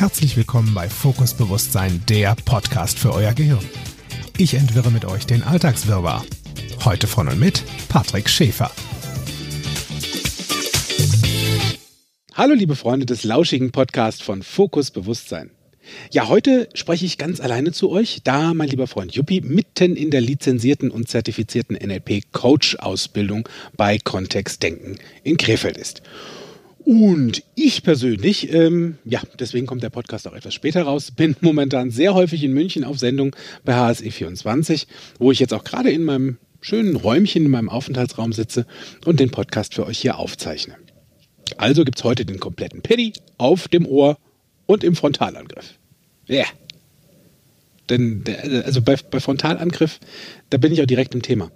Herzlich willkommen bei Fokus Bewusstsein, der Podcast für euer Gehirn. Ich entwirre mit euch den Alltagswirrwarr. Heute von und mit Patrick Schäfer. Hallo liebe Freunde des lauschigen Podcasts von Fokus Bewusstsein. Ja, heute spreche ich ganz alleine zu euch, da mein lieber Freund Juppie mitten in der lizenzierten und zertifizierten NLP-Coach-Ausbildung bei Kontext Denken in Krefeld ist. Und ich persönlich, ähm, ja, deswegen kommt der Podcast auch etwas später raus, bin momentan sehr häufig in München auf Sendung bei HSE24, wo ich jetzt auch gerade in meinem schönen Räumchen in meinem Aufenthaltsraum sitze und den Podcast für euch hier aufzeichne. Also gibt es heute den kompletten Paddy auf dem Ohr und im Frontalangriff. Ja. Yeah. Denn, also bei, bei Frontalangriff, da bin ich auch direkt im Thema.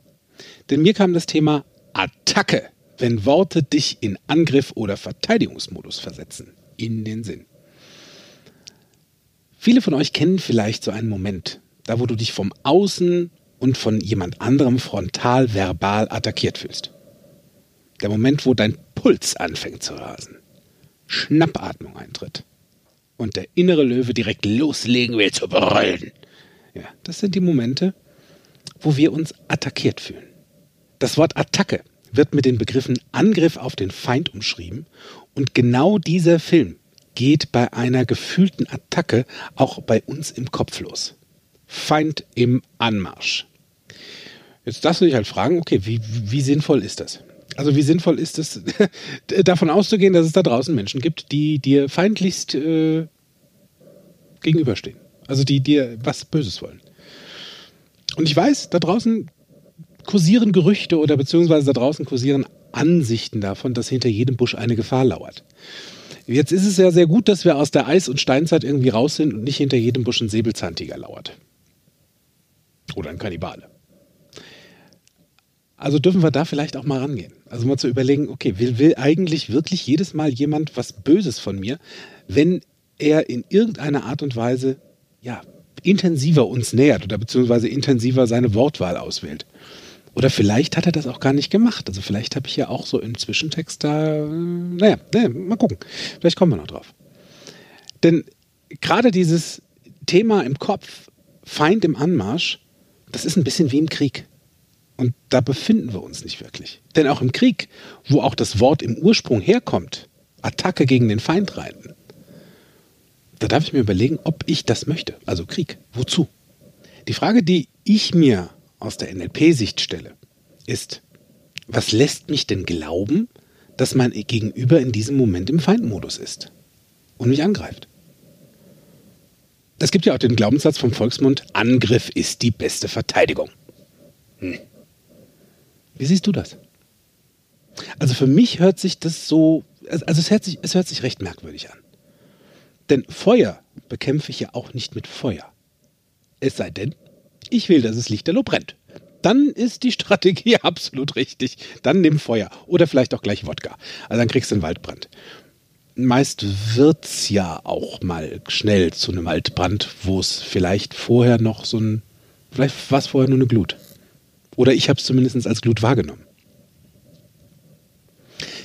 Denn mir kam das Thema Attacke wenn Worte dich in Angriff oder Verteidigungsmodus versetzen, in den Sinn. Viele von euch kennen vielleicht so einen Moment, da wo du dich vom Außen und von jemand anderem frontal verbal attackiert fühlst. Der Moment, wo dein Puls anfängt zu rasen, Schnappatmung eintritt und der innere Löwe direkt loslegen will zu brüllen. Ja, das sind die Momente, wo wir uns attackiert fühlen. Das Wort Attacke wird mit den Begriffen Angriff auf den Feind umschrieben und genau dieser Film geht bei einer gefühlten Attacke auch bei uns im Kopf los. Feind im Anmarsch. Jetzt darfst du dich halt fragen, okay, wie, wie sinnvoll ist das? Also wie sinnvoll ist es, davon auszugehen, dass es da draußen Menschen gibt, die dir feindlichst äh, gegenüberstehen. Also die dir was Böses wollen. Und ich weiß, da draußen kursieren Gerüchte oder beziehungsweise da draußen kursieren Ansichten davon, dass hinter jedem Busch eine Gefahr lauert. Jetzt ist es ja sehr gut, dass wir aus der Eis- und Steinzeit irgendwie raus sind und nicht hinter jedem Busch ein Säbelzahntiger lauert. Oder ein Kannibale. Also dürfen wir da vielleicht auch mal rangehen. Also mal zu überlegen, okay, will, will eigentlich wirklich jedes Mal jemand was Böses von mir, wenn er in irgendeiner Art und Weise, ja, intensiver uns nähert oder beziehungsweise intensiver seine Wortwahl auswählt. Oder vielleicht hat er das auch gar nicht gemacht. Also vielleicht habe ich ja auch so im Zwischentext da, äh, naja, naja, mal gucken. Vielleicht kommen wir noch drauf. Denn gerade dieses Thema im Kopf, Feind im Anmarsch, das ist ein bisschen wie im Krieg. Und da befinden wir uns nicht wirklich. Denn auch im Krieg, wo auch das Wort im Ursprung herkommt, Attacke gegen den Feind reiten, da darf ich mir überlegen, ob ich das möchte. Also Krieg. Wozu? Die Frage, die ich mir aus der NLP-Sicht stelle, ist, was lässt mich denn glauben, dass mein Gegenüber in diesem Moment im Feindmodus ist und mich angreift? Es gibt ja auch den Glaubenssatz vom Volksmund, Angriff ist die beste Verteidigung. Hm. Wie siehst du das? Also für mich hört sich das so, also es hört sich, es hört sich recht merkwürdig an. Denn Feuer bekämpfe ich ja auch nicht mit Feuer. Es sei denn, ich will, dass es lichterloh brennt. Dann ist die Strategie absolut richtig. Dann nimm Feuer. Oder vielleicht auch gleich Wodka. Also dann kriegst du einen Waldbrand. Meist wird es ja auch mal schnell zu einem Waldbrand, wo es vielleicht vorher noch so ein, vielleicht war es vorher nur eine Glut. Oder ich habe es zumindest als Glut wahrgenommen.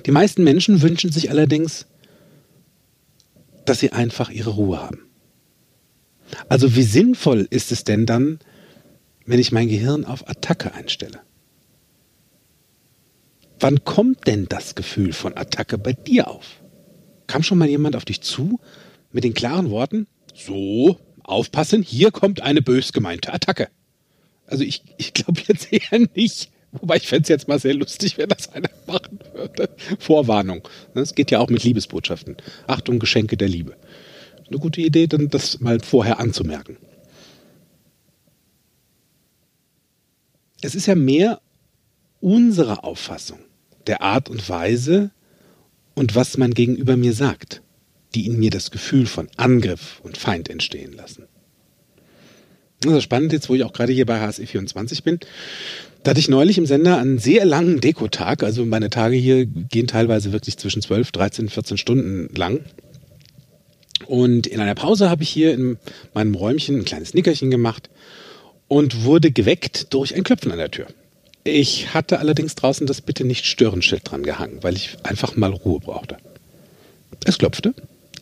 Die meisten Menschen wünschen sich allerdings, dass sie einfach ihre Ruhe haben. Also wie sinnvoll ist es denn dann, wenn ich mein Gehirn auf Attacke einstelle? Wann kommt denn das Gefühl von Attacke bei dir auf? Kam schon mal jemand auf dich zu mit den klaren Worten, so, aufpassen, hier kommt eine bös gemeinte Attacke. Also ich, ich glaube jetzt eher nicht. Wobei ich fände es jetzt mal sehr lustig, wenn das einer machen würde. Vorwarnung. Es geht ja auch mit Liebesbotschaften. Achtung, Geschenke der Liebe. Eine gute Idee, dann das mal vorher anzumerken. Es ist ja mehr unsere Auffassung der Art und Weise und was man gegenüber mir sagt, die in mir das Gefühl von Angriff und Feind entstehen lassen. Das ist spannend jetzt, wo ich auch gerade hier bei HSE24 bin. Da hatte ich neulich im Sender einen sehr langen Dekotag. Also meine Tage hier gehen teilweise wirklich zwischen 12, 13, 14 Stunden lang. Und in einer Pause habe ich hier in meinem Räumchen ein kleines Nickerchen gemacht und wurde geweckt durch ein Klopfen an der Tür. Ich hatte allerdings draußen das Bitte nicht stören Schild dran gehangen, weil ich einfach mal Ruhe brauchte. Es klopfte.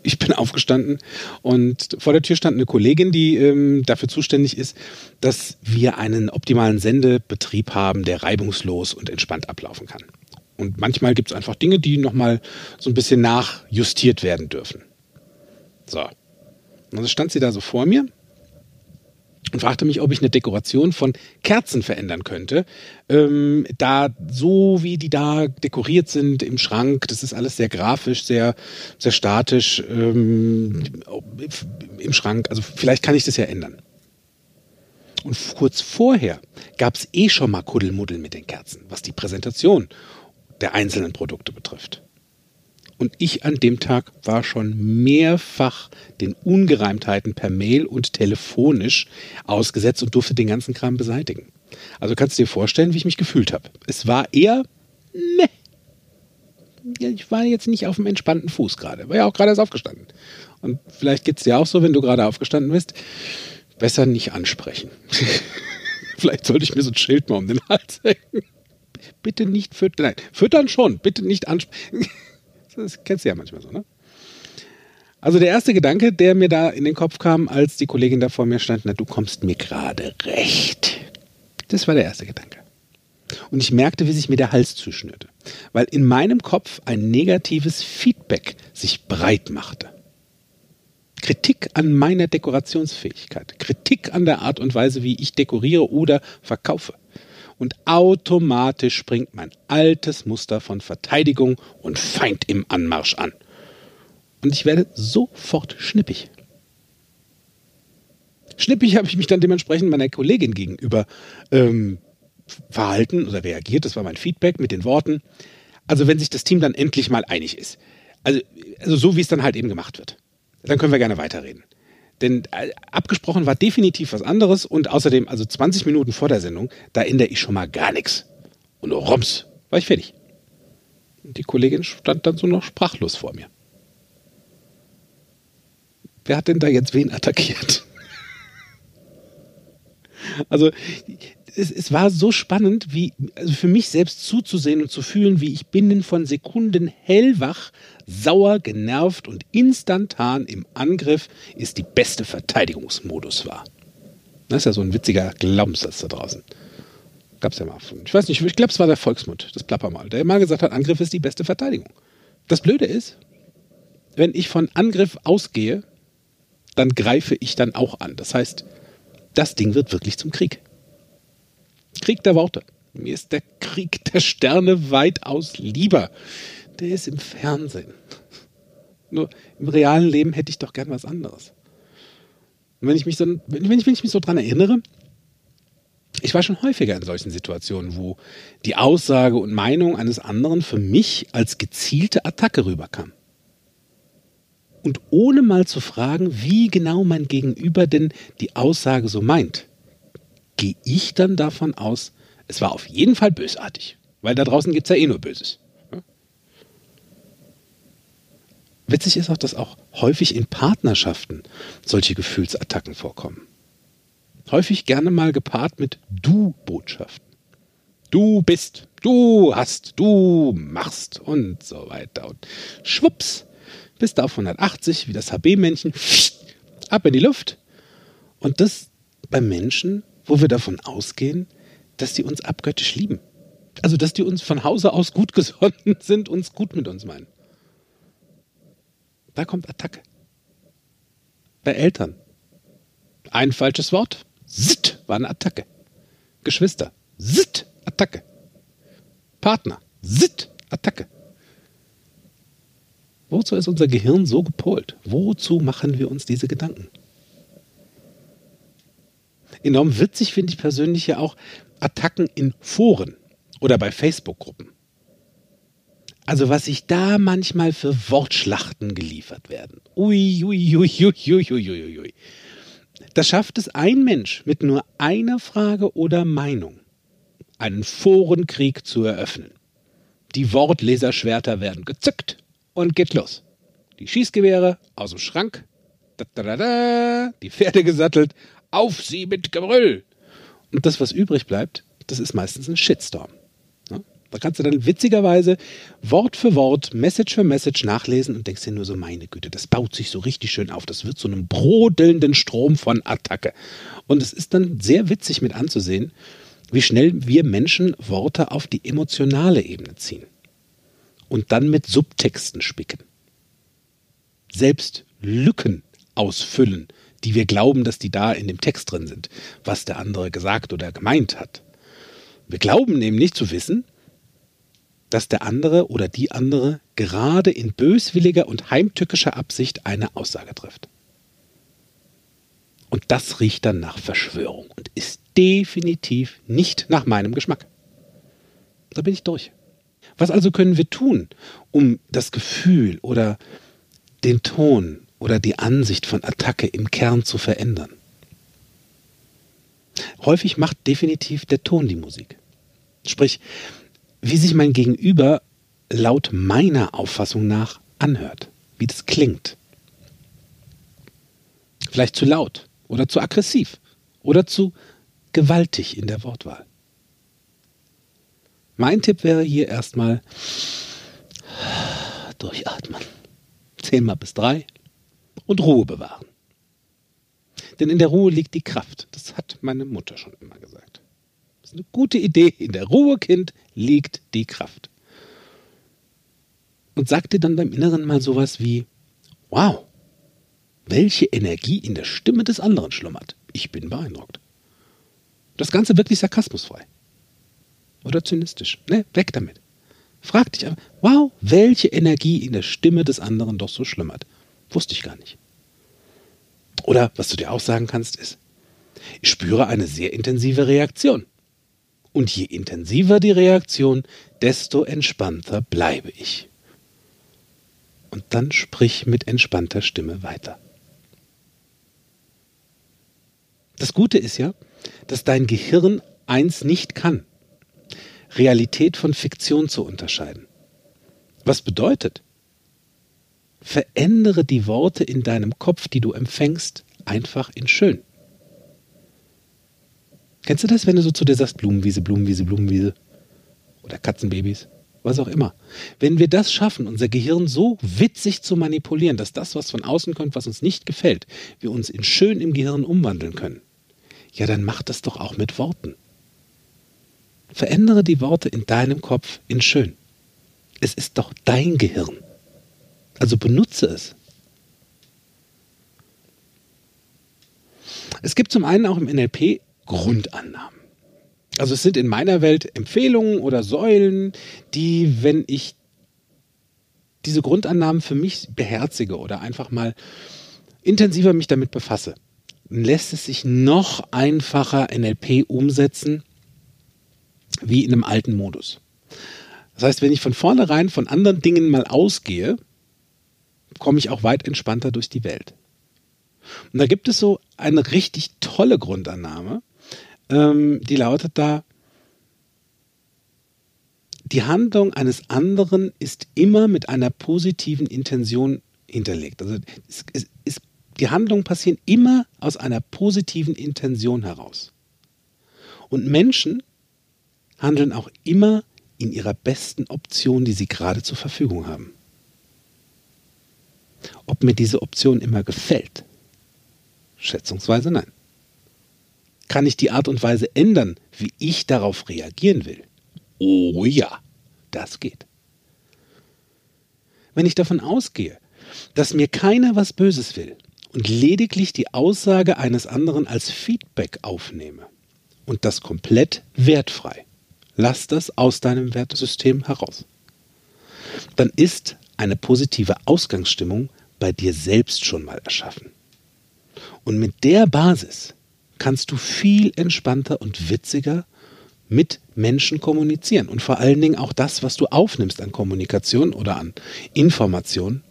ich bin aufgestanden und vor der Tür stand eine Kollegin, die ähm, dafür zuständig ist, dass wir einen optimalen Sendebetrieb haben, der reibungslos und entspannt ablaufen kann. Und manchmal gibt es einfach Dinge, die nochmal so ein bisschen nachjustiert werden dürfen. So. Und also stand sie da so vor mir und fragte mich, ob ich eine Dekoration von Kerzen verändern könnte. Ähm, da so wie die da dekoriert sind im Schrank, das ist alles sehr grafisch, sehr, sehr statisch ähm, im Schrank. Also vielleicht kann ich das ja ändern. Und kurz vorher gab es eh schon mal Kuddelmuddel mit den Kerzen, was die Präsentation der einzelnen Produkte betrifft. Und ich an dem Tag war schon mehrfach den Ungereimtheiten per Mail und telefonisch ausgesetzt und durfte den ganzen Kram beseitigen. Also kannst du dir vorstellen, wie ich mich gefühlt habe. Es war eher, meh. Ich war jetzt nicht auf dem entspannten Fuß gerade. War ja auch gerade erst aufgestanden. Und vielleicht geht es dir auch so, wenn du gerade aufgestanden bist. Besser nicht ansprechen. vielleicht sollte ich mir so ein Schild mal um den Hals hängen. Bitte nicht füttern. Nein, füttern schon. Bitte nicht ansprechen. Das kennst du ja manchmal so, ne? Also der erste Gedanke, der mir da in den Kopf kam, als die Kollegin da vor mir stand, na, du kommst mir gerade recht. Das war der erste Gedanke. Und ich merkte, wie sich mir der Hals zuschnürte, weil in meinem Kopf ein negatives Feedback sich breit machte. Kritik an meiner Dekorationsfähigkeit, Kritik an der Art und Weise, wie ich dekoriere oder verkaufe und automatisch springt mein altes Muster von Verteidigung und Feind im Anmarsch an. Und ich werde sofort schnippig. Schnippig habe ich mich dann dementsprechend meiner Kollegin gegenüber ähm, verhalten oder reagiert. Das war mein Feedback mit den Worten. Also wenn sich das Team dann endlich mal einig ist. Also, also so wie es dann halt eben gemacht wird. Dann können wir gerne weiterreden. Denn äh, abgesprochen war definitiv was anderes und außerdem, also 20 Minuten vor der Sendung, da ändere ich schon mal gar nichts. Und rums, war ich fertig. Und die Kollegin stand dann so noch sprachlos vor mir. Wer hat denn da jetzt wen attackiert? also es, es, war so spannend, wie also für mich selbst zuzusehen und zu fühlen, wie ich binnen von Sekunden hellwach, sauer, genervt und instantan im Angriff ist die beste Verteidigungsmodus war. Das ist ja so ein witziger Glaubenssatz da draußen. Gab es ja mal. Ich weiß nicht, ich glaube, es war der Volksmund, das Plappermal, der mal gesagt hat, Angriff ist die beste Verteidigung. Das Blöde ist, wenn ich von Angriff ausgehe, dann greife ich dann auch an. Das heißt, das Ding wird wirklich zum Krieg. Krieg der Worte. Mir ist der Krieg der Sterne weitaus lieber. Der ist im Fernsehen. Nur im realen Leben hätte ich doch gern was anderes. Und wenn ich mich so, wenn ich, wenn ich mich so dran erinnere, ich war schon häufiger in solchen Situationen, wo die Aussage und Meinung eines anderen für mich als gezielte Attacke rüberkam. Und ohne mal zu fragen, wie genau mein Gegenüber denn die Aussage so meint, gehe ich dann davon aus, es war auf jeden Fall bösartig. Weil da draußen gibt es ja eh nur Böses. Witzig ist auch, dass auch häufig in Partnerschaften solche Gefühlsattacken vorkommen. Häufig gerne mal gepaart mit Du-Botschaften. Du bist, du hast, du machst und so weiter. Und schwupps, bist du auf 180 wie das HB-Männchen, ab in die Luft. Und das bei Menschen, wo wir davon ausgehen, dass die uns abgöttisch lieben. Also, dass die uns von Hause aus gut gesonnen sind, uns gut mit uns meinen. Da kommt Attacke. Bei Eltern. Ein falsches Wort. Zitt war eine Attacke. Geschwister. Zitt, Attacke. Partner. Zitt, Attacke. Wozu ist unser Gehirn so gepolt? Wozu machen wir uns diese Gedanken? Enorm witzig finde ich persönlich ja auch Attacken in Foren oder bei Facebook-Gruppen. Also was sich da manchmal für Wortschlachten geliefert werden. Ui, ui, ui, ui, ui, ui, ui, ui. Das schafft es ein Mensch mit nur einer Frage oder Meinung, einen Forenkrieg zu eröffnen. Die Wortleserschwerter werden gezückt und geht los. Die Schießgewehre aus dem Schrank, da, da, da, die Pferde gesattelt auf sie mit Gebrüll. Und das, was übrig bleibt, das ist meistens ein Shitstorm. Da kannst du dann witzigerweise Wort für Wort, Message für Message nachlesen und denkst dir nur so, meine Güte, das baut sich so richtig schön auf. Das wird so einem brodelnden Strom von Attacke. Und es ist dann sehr witzig mit anzusehen, wie schnell wir Menschen Worte auf die emotionale Ebene ziehen und dann mit Subtexten spicken. Selbst Lücken ausfüllen, die wir glauben, dass die da in dem Text drin sind, was der andere gesagt oder gemeint hat. Wir glauben nämlich zu wissen, dass der andere oder die andere gerade in böswilliger und heimtückischer Absicht eine Aussage trifft. Und das riecht dann nach Verschwörung und ist definitiv nicht nach meinem Geschmack. Da bin ich durch. Was also können wir tun, um das Gefühl oder den Ton oder die Ansicht von Attacke im Kern zu verändern? Häufig macht definitiv der Ton die Musik. Sprich, wie sich mein Gegenüber laut meiner Auffassung nach anhört, wie das klingt. Vielleicht zu laut oder zu aggressiv oder zu gewaltig in der Wortwahl. Mein Tipp wäre hier erstmal durchatmen. Zehnmal bis drei und Ruhe bewahren. Denn in der Ruhe liegt die Kraft. Das hat meine Mutter schon immer gesagt. Das ist eine gute Idee. In der Ruhe, Kind, liegt die Kraft. Und sag dir dann beim Inneren mal sowas wie, wow, welche Energie in der Stimme des anderen schlummert. Ich bin beeindruckt. Das Ganze wirklich sarkasmusfrei. Oder zynistisch. Ne, weg damit. Frag dich aber, wow, welche Energie in der Stimme des anderen doch so schlummert. Wusste ich gar nicht. Oder was du dir auch sagen kannst, ist, ich spüre eine sehr intensive Reaktion. Und je intensiver die Reaktion, desto entspannter bleibe ich. Und dann sprich mit entspannter Stimme weiter. Das Gute ist ja, dass dein Gehirn eins nicht kann. Realität von Fiktion zu unterscheiden. Was bedeutet? Verändere die Worte in deinem Kopf, die du empfängst, einfach in schön. Kennst du das, wenn du so zu dir sagst, Blumenwiese, Blumenwiese, Blumenwiese? Oder Katzenbabys? Was auch immer. Wenn wir das schaffen, unser Gehirn so witzig zu manipulieren, dass das, was von außen kommt, was uns nicht gefällt, wir uns in schön im Gehirn umwandeln können, ja, dann mach das doch auch mit Worten. Verändere die Worte in deinem Kopf in schön. Es ist doch dein Gehirn. Also benutze es. Es gibt zum einen auch im NLP Grundannahmen. Also es sind in meiner Welt Empfehlungen oder Säulen, die, wenn ich diese Grundannahmen für mich beherzige oder einfach mal intensiver mich damit befasse, lässt es sich noch einfacher NLP umsetzen wie in einem alten Modus. Das heißt, wenn ich von vornherein von anderen Dingen mal ausgehe, komme ich auch weit entspannter durch die Welt. Und da gibt es so eine richtig tolle Grundannahme, ähm, die lautet da, die Handlung eines anderen ist immer mit einer positiven Intention hinterlegt. Also es, es, es die Handlungen passieren immer aus einer positiven Intention heraus. Und Menschen handeln auch immer in ihrer besten Option, die sie gerade zur Verfügung haben. Ob mir diese Option immer gefällt? Schätzungsweise nein. Kann ich die Art und Weise ändern, wie ich darauf reagieren will? Oh ja, das geht. Wenn ich davon ausgehe, dass mir keiner was Böses will und lediglich die Aussage eines anderen als Feedback aufnehme und das komplett wertfrei. Lass das aus deinem Wertesystem heraus. Dann ist eine positive Ausgangsstimmung bei dir selbst schon mal erschaffen. Und mit der Basis kannst du viel entspannter und witziger mit Menschen kommunizieren und vor allen Dingen auch das, was du aufnimmst an Kommunikation oder an Information,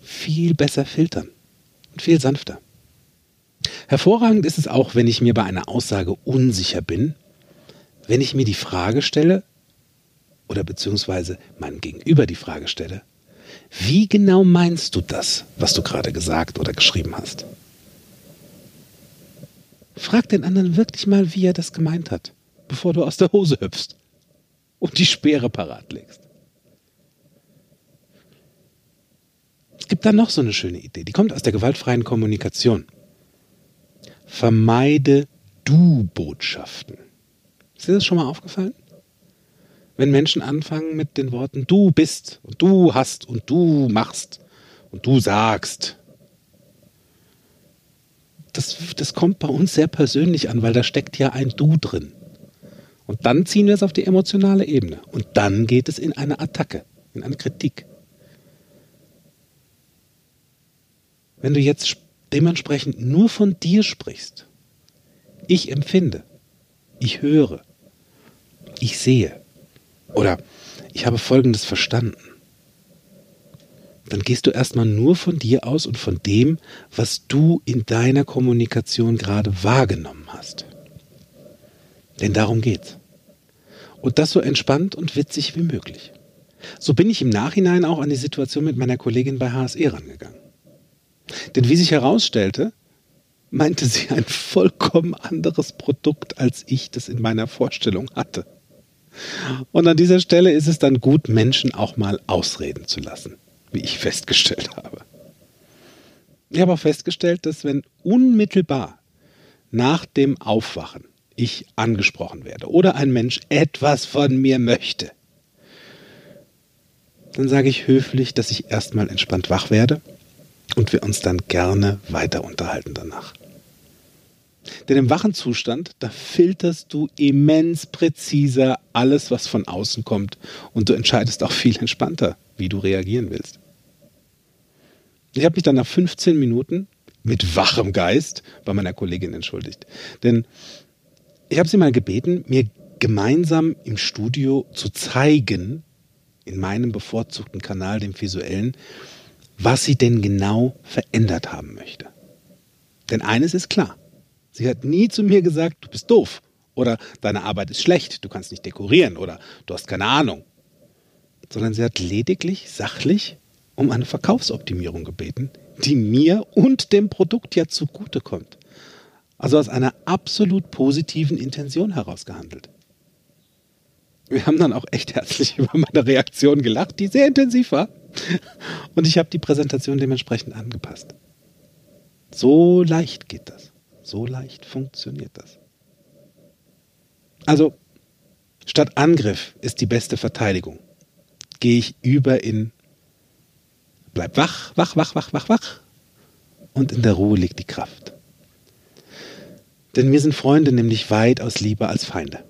viel besser filtern und viel sanfter. Hervorragend ist es auch, wenn ich mir bei einer Aussage unsicher bin, wenn ich mir die Frage stelle oder beziehungsweise meinem Gegenüber die Frage stelle, wie genau meinst du das, was du gerade gesagt oder geschrieben hast? Frag den anderen wirklich mal, wie er das gemeint hat, bevor du aus der Hose hüpfst. und die Speere parat legst. Es gibt da noch so eine schöne Idee, die kommt aus der gewaltfreien Kommunikation. Vermeide Du-Botschaften. Ist dir das schon mal aufgefallen? Wenn Menschen anfangen mit den Worten du bist und du hast und du machst und du sagst. Das, das kommt bei uns sehr persönlich an, weil da steckt ja ein Du drin. Und dann ziehen wir es auf die emotionale Ebene. Und dann geht es in eine Attacke, in eine Kritik. Wenn du jetzt dementsprechend nur von dir sprichst, ich empfinde, ich höre, ich sehe oder ich habe Folgendes verstanden, dann gehst du erstmal nur von dir aus und von dem, was du in deiner Kommunikation gerade wahrgenommen hast. Denn darum geht's. Und das so entspannt und witzig wie möglich. So bin ich im Nachhinein auch an die Situation mit meiner Kollegin bei HSE rangegangen. Denn wie sich herausstellte, meinte sie ein vollkommen anderes Produkt, als ich das in meiner Vorstellung hatte. Und an dieser Stelle ist es dann gut, Menschen auch mal ausreden zu lassen, wie ich festgestellt habe. Ich habe auch festgestellt, dass wenn unmittelbar nach dem Aufwachen ich angesprochen werde oder ein Mensch etwas von mir möchte, dann sage ich höflich, dass ich erstmal entspannt wach werde und wir uns dann gerne weiter unterhalten danach. Denn im wachen Zustand, da filterst du immens präziser alles, was von außen kommt und du entscheidest auch viel entspannter, wie du reagieren willst. Ich habe mich dann nach 15 Minuten mit wachem Geist bei meiner Kollegin entschuldigt. Denn ich habe sie mal gebeten, mir gemeinsam im Studio zu zeigen, in meinem bevorzugten Kanal, dem visuellen, was sie denn genau verändert haben möchte. Denn eines ist klar, sie hat nie zu mir gesagt, du bist doof oder deine Arbeit ist schlecht, du kannst nicht dekorieren oder du hast keine Ahnung, sondern sie hat lediglich sachlich um eine Verkaufsoptimierung gebeten, die mir und dem Produkt ja zugutekommt. Also aus einer absolut positiven Intention heraus gehandelt. Wir haben dann auch echt herzlich über meine Reaktion gelacht, die sehr intensiv war. Und ich habe die Präsentation dementsprechend angepasst. So leicht geht das. So leicht funktioniert das. Also, statt Angriff ist die beste Verteidigung. Gehe ich über in bleib wach, wach, wach, wach, wach, wach. Und in der Ruhe liegt die Kraft. Denn mir sind Freunde nämlich weitaus lieber als Feinde.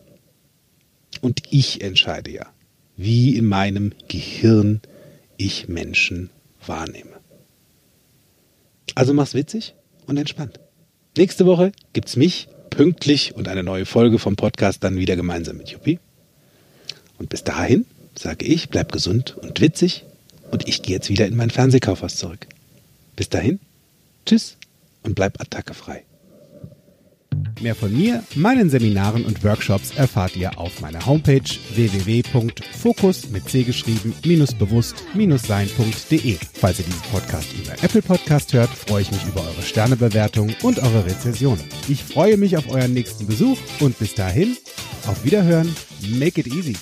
Und ich entscheide ja, wie in meinem Gehirn ich Menschen wahrnehme. Also mach's witzig und entspannt. Nächste Woche gibt's mich pünktlich und eine neue Folge vom Podcast dann wieder gemeinsam mit Juppie. Und bis dahin sage ich, bleib gesund und witzig und ich gehe jetzt wieder in mein Fernsehkaufhaus zurück. Bis dahin, tschüss und bleib attackefrei. Mehr von mir, meinen Seminaren und Workshops erfahrt ihr auf meiner Homepage www.fokus mit C geschrieben bewusst sein.de. Falls ihr diesen Podcast über Apple Podcast hört, freue ich mich über eure Sternebewertung und eure Rezession. Ich freue mich auf euren nächsten Besuch und bis dahin, auf Wiederhören, make it easy.